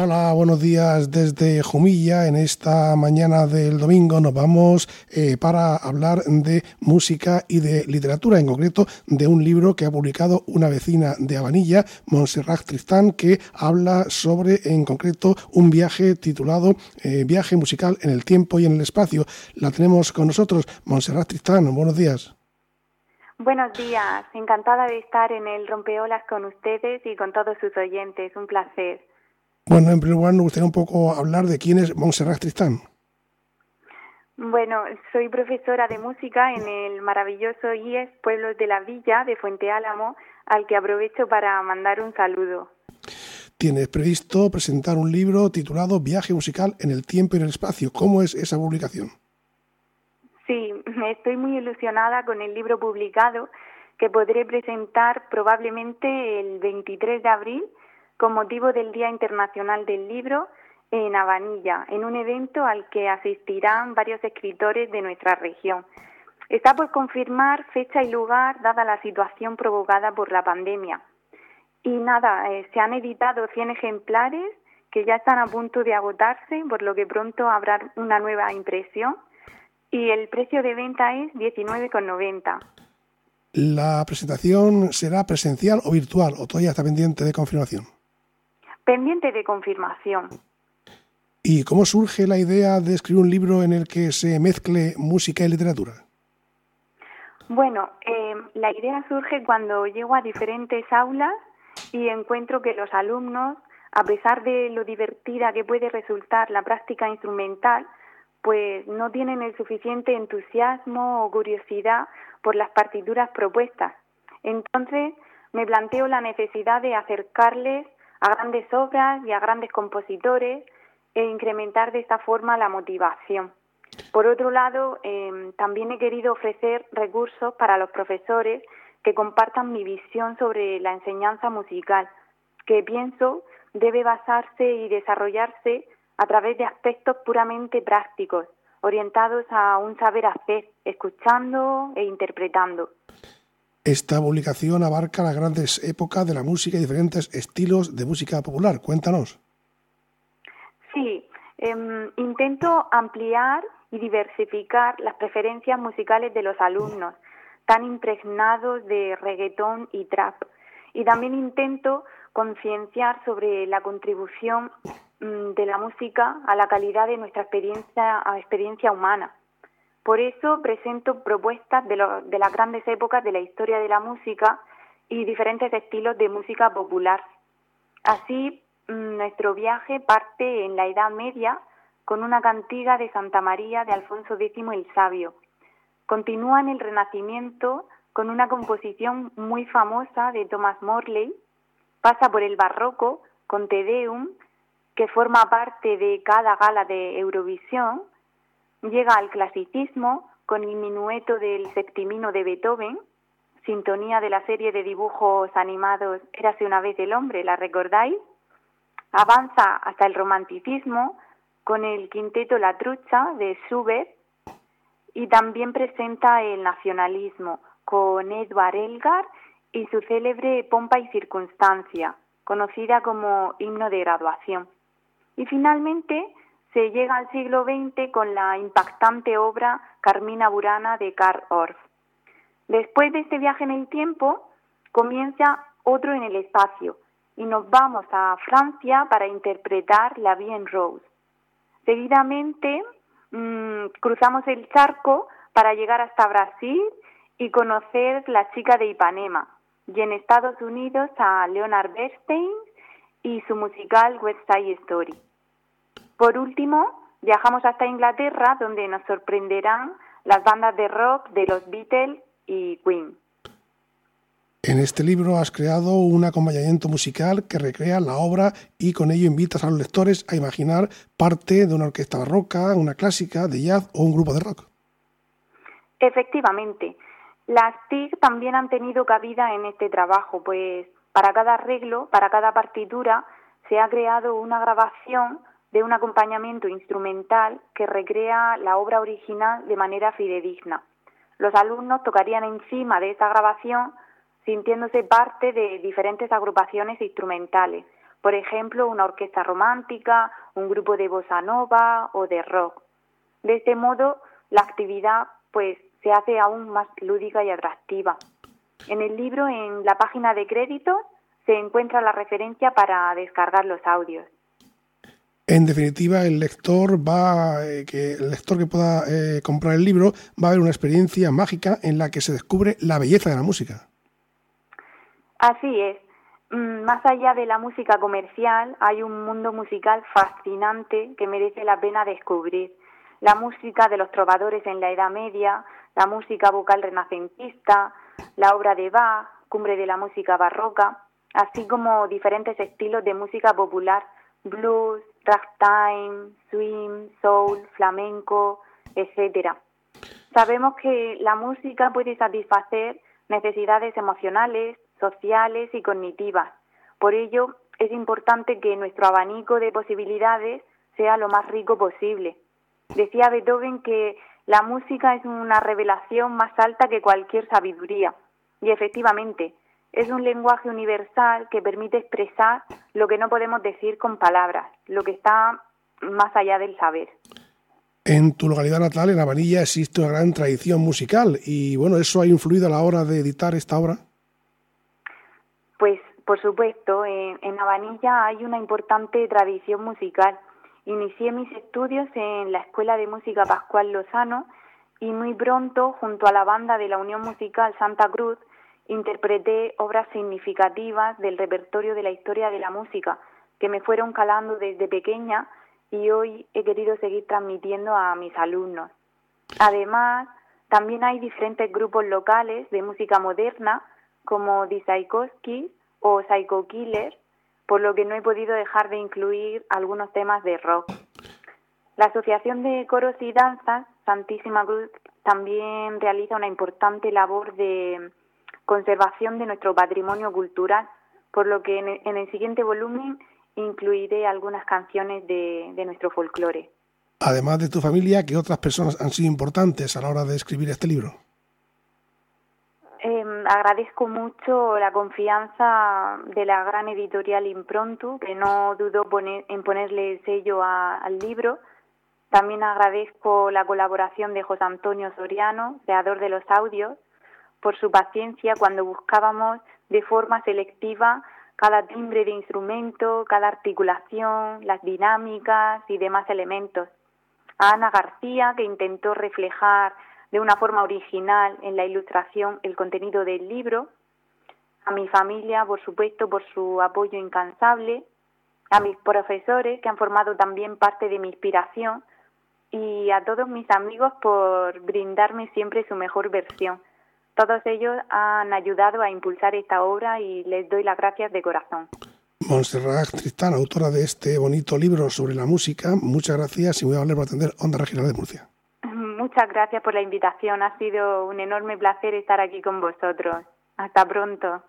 Hola, buenos días desde Jumilla. En esta mañana del domingo nos vamos eh, para hablar de música y de literatura, en concreto de un libro que ha publicado una vecina de Habanilla, Montserrat Tristán, que habla sobre, en concreto, un viaje titulado eh, Viaje musical en el tiempo y en el espacio. La tenemos con nosotros, Montserrat Tristán. Buenos días. Buenos días, encantada de estar en el Rompeolas con ustedes y con todos sus oyentes. Un placer. Bueno, en primer lugar, nos gustaría un poco hablar de quién es Montserrat Tristán. Bueno, soy profesora de música en el maravilloso IES Pueblos de la Villa de Fuente Álamo, al que aprovecho para mandar un saludo. Tienes previsto presentar un libro titulado Viaje musical en el tiempo y en el espacio. ¿Cómo es esa publicación? Sí, estoy muy ilusionada con el libro publicado que podré presentar probablemente el 23 de abril con motivo del Día Internacional del Libro en Habanilla, en un evento al que asistirán varios escritores de nuestra región. Está por confirmar fecha y lugar dada la situación provocada por la pandemia. Y nada, eh, se han editado 100 ejemplares que ya están a punto de agotarse, por lo que pronto habrá una nueva impresión. Y el precio de venta es 19,90. ¿La presentación será presencial o virtual o todavía está pendiente de confirmación? Pendiente de confirmación. ¿Y cómo surge la idea de escribir un libro en el que se mezcle música y literatura? Bueno, eh, la idea surge cuando llego a diferentes aulas y encuentro que los alumnos, a pesar de lo divertida que puede resultar la práctica instrumental, pues no tienen el suficiente entusiasmo o curiosidad por las partituras propuestas. Entonces me planteo la necesidad de acercarles a grandes obras y a grandes compositores e incrementar de esta forma la motivación. Por otro lado, em, también he querido ofrecer recursos para los profesores que compartan mi visión sobre la enseñanza musical, que pienso debe basarse y desarrollarse a través de aspectos puramente prácticos, orientados a un saber hacer, escuchando e interpretando. Esta publicación abarca las grandes épocas de la música y diferentes estilos de música popular. Cuéntanos. Sí, em, intento ampliar y diversificar las preferencias musicales de los alumnos, tan impregnados de reggaetón y trap. Y también intento concienciar sobre la contribución mm, de la música a la calidad de nuestra experiencia, experiencia humana. Por eso presento propuestas de, las grandes épocas de la historia de la música y diferentes estilos de música popular. Así, mm, nuestro viaje parte en la Edad Media con una cantiga de Santa María de Alfonso X el Sabio. Continúa en el Renacimiento con una composición muy famosa de Thomas Morley, pasa por el Barroco con Te Deum, que forma parte de cada gala de Eurovisión, Llega al clasicismo con el minueto del septimino de Beethoven, sintonía de la serie de dibujos animados Érase una vez el hombre, ¿la recordáis? Avanza hasta el romanticismo con el quinteto La Trucha de Schubert y también presenta el nacionalismo con Edvard Elgar y su célebre Pompa y Circunstancia, conocida como himno de graduación. Y finalmente se llega al siglo XX con la impactante obra Carmina Burana de Karl Orff. Después de este viaje en el tiempo, comienza otro en el espacio y nos vamos a Francia para interpretar La Vie en Rose. Seguidamente mm, cruzamos el charco para llegar hasta Brasil y conocer La chica de Ipanema y en Estados Unidos a Leonard Bernstein y su musical West Side Story. Por último, viajamos hasta Inglaterra, donde nos sorprenderán las bandas de rock de los Beatles y Queen. En este libro has creado un acompañamiento musical que recrea la obra y con ello invitas a los lectores a imaginar parte de una orquesta barroca, una clásica, de jazz o un grupo de rock. Efectivamente, las TIC también han tenido cabida en este trabajo, pues para cada arreglo, para cada partitura, se ha creado una grabación de un acompañamiento instrumental que recrea la obra original de manera fidedigna. Los alumnos tocarían encima de esa grabación sintiéndose parte de diferentes agrupaciones instrumentales, por ejemplo, una orquesta romántica, un grupo de bossa nova o de rock. De este modo, la actividad pues se hace aún más lúdica y atractiva. En el libro, en la página de crédito, se encuentra la referencia para descargar los audios. En definitiva, el lector va, eh, que el lector que pueda eh, comprar el libro va a ver una experiencia mágica en la que se descubre la belleza de la música. Así es. Mm, más allá de la música comercial, hay un mundo musical fascinante que merece la pena descubrir. La música de los trovadores en la Edad Media, la música vocal renacentista, la obra de Bach, cumbre de la música barroca, así como diferentes estilos de música popular, blues, ragtime, swing, soul, flamenco, etcétera. Sabemos que la música puede satisfacer necesidades emocionales, sociales y cognitivas. Por ello, es importante que nuestro abanico de posibilidades sea lo más rico posible. Decía Beethoven que la música es una revelación más alta que cualquier sabiduría. Y efectivamente, es un lenguaje universal que permite expresar lo que no podemos decir con palabras, lo que está más allá del saber. En tu localidad natal, en Avanilla, existe una gran tradición musical y bueno, ¿eso ha influido a la hora de editar esta obra? Pues por supuesto, en, en Avanilla hay una importante tradición musical. Inicié mis estudios en la Escuela de Música Pascual Lozano y muy pronto, junto a la banda de la Unión Musical Santa Cruz, interpreté obras significativas del repertorio de la historia de la música que me fueron calando desde pequeña y hoy he querido seguir transmitiendo a mis alumnos. Además, también hay diferentes grupos locales de música moderna como Disaikoski o Psycho Killer, por lo que no he podido dejar de incluir algunos temas de rock. La Asociación de Coros y Danzas Santísima Cruz también realiza una importante labor de conservación de nuestro patrimonio cultural, por lo que en el, siguiente volumen incluiré algunas canciones de, nuestro folclore. Además de tu familia, ¿qué otras personas han sido importantes a la hora de escribir este libro? Em, agradezco mucho la confianza de la gran editorial Improntu, que no dudó en ponerle el sello al libro. También agradezco la colaboración de José Antonio Soriano, creador de los audios, por su paciencia cuando buscábamos de forma selectiva cada timbre de instrumento, cada articulación, las dinámicas y demás elementos. A Ana García, que intentó reflejar de una forma original en la ilustración el contenido del libro, a mi familia, por supuesto, por su apoyo incansable, a mis profesores, que han formado también parte de mi inspiración, y a todos mis amigos por brindarme siempre su mejor versión. Todos ellos han ayudado a impulsar esta obra y les doy las gracias de corazón. Montserrat Tristán, autora de este bonito libro sobre la música, muchas gracias y muy amable por atender Onda Regional de Murcia. Muchas gracias por la invitación, ha sido un enorme placer estar aquí con vosotros. Hasta pronto.